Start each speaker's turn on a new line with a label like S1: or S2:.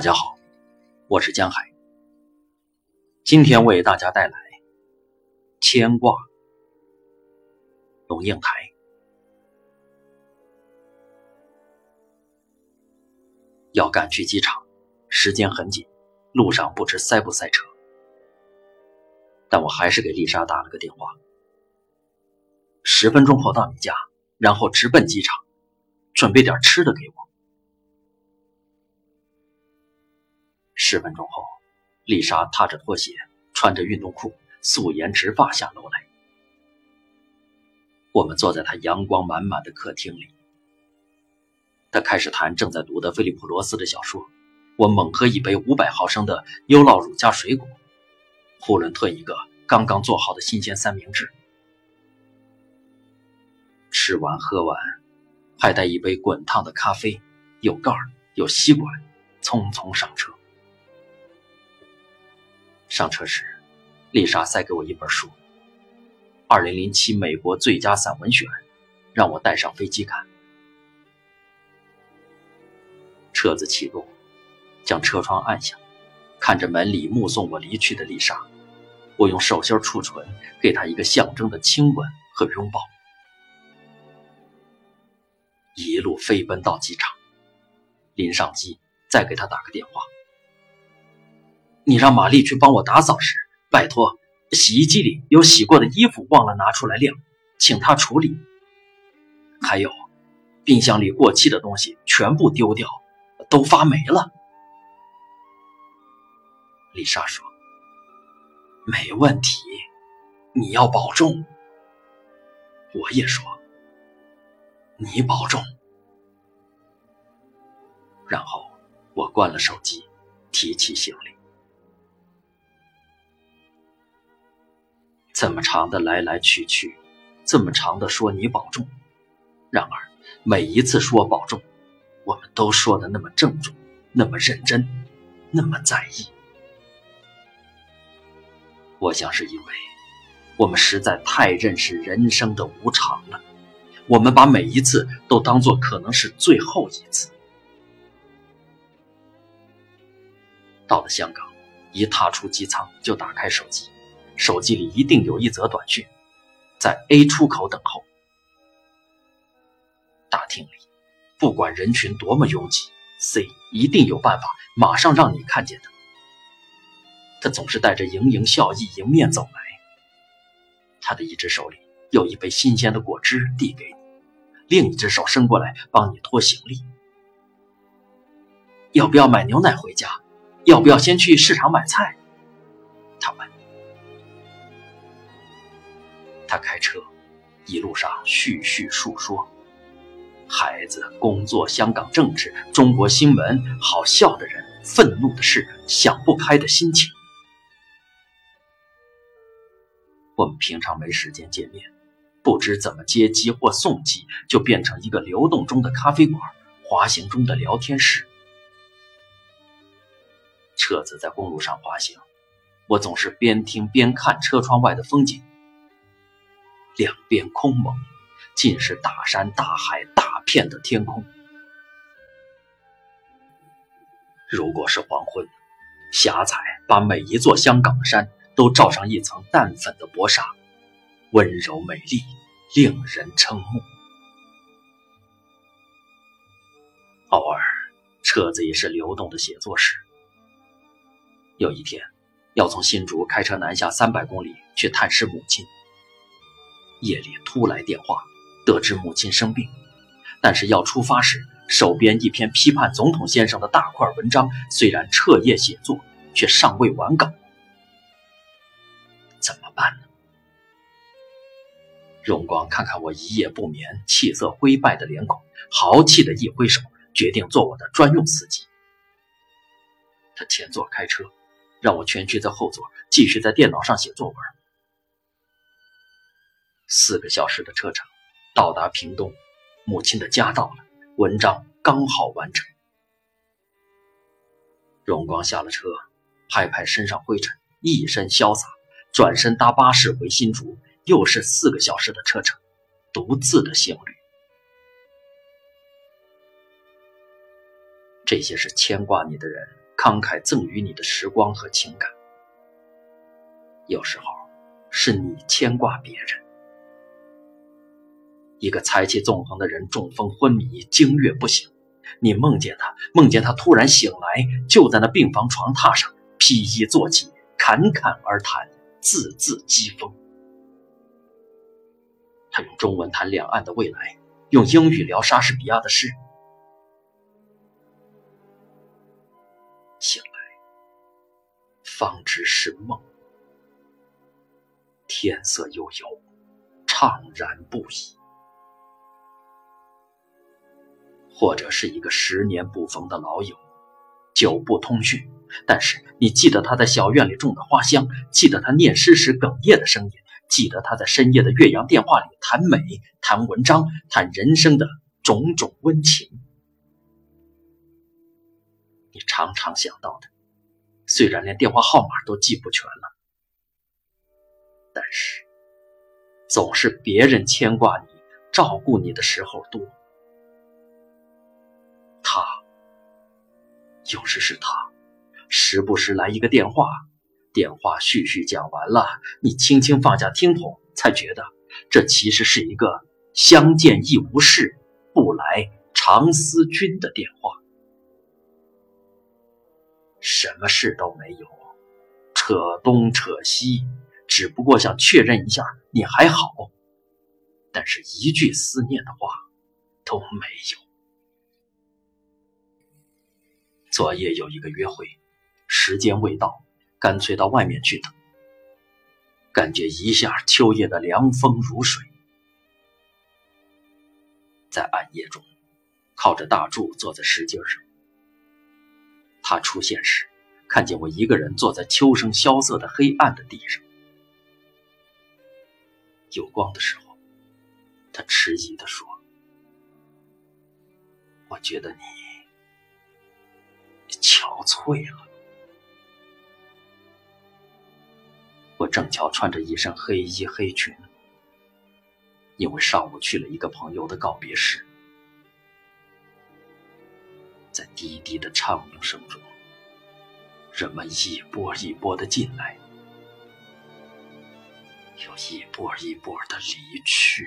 S1: 大家好，我是江海。今天为大家带来《牵挂》。龙应台。要赶去机场，时间很紧，路上不知塞不塞车。但我还是给丽莎打了个电话。十分钟后到你家，然后直奔机场，准备点吃的给我。十分钟后，丽莎踏着拖鞋，穿着运动裤，素颜直发下楼来。我们坐在她阳光满满的客厅里，她开始谈正在读的菲利普·罗斯的小说。我猛喝一杯五百毫升的优酪乳加水果，呼伦特一个刚刚做好的新鲜三明治。吃完喝完，还带一杯滚烫的咖啡，有盖儿有吸管，匆匆上车。上车时，丽莎塞给我一本书，《二零零七美国最佳散文选》，让我带上飞机看。车子启动，将车窗按下，看着门里目送我离去的丽莎，我用手心触唇，给她一个象征的亲吻和拥抱。一路飞奔到机场，临上机再给她打个电话。你让玛丽去帮我打扫时，拜托，洗衣机里有洗过的衣服忘了拿出来晾，请她处理。还有，冰箱里过期的东西全部丢掉，都发霉了。丽莎说：“没问题，你要保重。”我也说：“你保重。”然后我关了手机，提起行李。这么长的来来去去，这么长的说你保重。然而每一次说保重，我们都说的那么郑重，那么认真，那么在意。我想是因为我们实在太认识人生的无常了，我们把每一次都当做可能是最后一次。到了香港，一踏出机舱就打开手机。手机里一定有一则短讯，在 A 出口等候。大厅里，不管人群多么拥挤，C 一定有办法马上让你看见他。他总是带着盈盈笑意迎面走来，他的一只手里有一杯新鲜的果汁递给你，另一只手伸过来帮你拖行李。要不要买牛奶回家？要不要先去市场买菜？他问。他开车，一路上絮絮述说，孩子、工作、香港政治、中国新闻、好笑的人、愤怒的事、想不开的心情。我们平常没时间见面，不知怎么接机或送机，就变成一个流动中的咖啡馆，滑行中的聊天室。车子在公路上滑行，我总是边听边看车窗外的风景。两边空蒙，尽是大山大海大片的天空。如果是黄昏，霞彩把每一座香港山都罩上一层淡粉的薄纱，温柔美丽，令人瞠目。偶尔，车子也是流动的写作室。有一天，要从新竹开车南下三百公里去探视母亲。夜里突来电话，得知母亲生病，但是要出发时，手边一篇批判总统先生的大块文章，虽然彻夜写作，却尚未完稿。怎么办呢？荣光看看我一夜不眠、气色灰败的脸孔，豪气的一挥手，决定做我的专用司机。他前座开车，让我蜷曲在后座，继续在电脑上写作文。四个小时的车程，到达屏东，母亲的家到了，文章刚好完成。荣光下了车，拍拍身上灰尘，一身潇洒，转身搭巴士回新竹，又是四个小时的车程，独自的行旅。这些是牵挂你的人慷慨赠予你的时光和情感。有时候，是你牵挂别人。一个财气纵横的人中风昏迷，惊月不醒。你梦见他，梦见他突然醒来，就在那病房床榻上，披衣坐起，侃侃而谈，字字讥讽。他用中文谈两岸的未来，用英语聊莎士比亚的诗。醒来，方知是梦。天色悠悠，怅然不已。或者是一个十年不逢的老友，久不通讯，但是你记得他在小院里种的花香，记得他念诗时哽咽的声音，记得他在深夜的岳阳电话里谈美、谈文章、谈人生的种种温情。你常常想到的，虽然连电话号码都记不全了，但是总是别人牵挂你、照顾你的时候多。他，有时是他，时不时来一个电话，电话絮絮讲完了，你轻轻放下听筒，才觉得这其实是一个相见亦无事，不来常思君的电话。什么事都没有，扯东扯西，只不过想确认一下你还好，但是一句思念的话都没有。昨夜有一个约会，时间未到，干脆到外面去等。感觉一下秋夜的凉风如水，在暗夜中，靠着大柱坐在石阶上。他出现时，看见我一个人坐在秋声萧瑟的黑暗的地上。有光的时候，他迟疑地说：“我觉得你……”憔悴了。我正巧穿着一身黑衣黑裙，因为上午去了一个朋友的告别式，在滴滴的唱鸣声中，人们一波一波的进来，又一波一波的离去。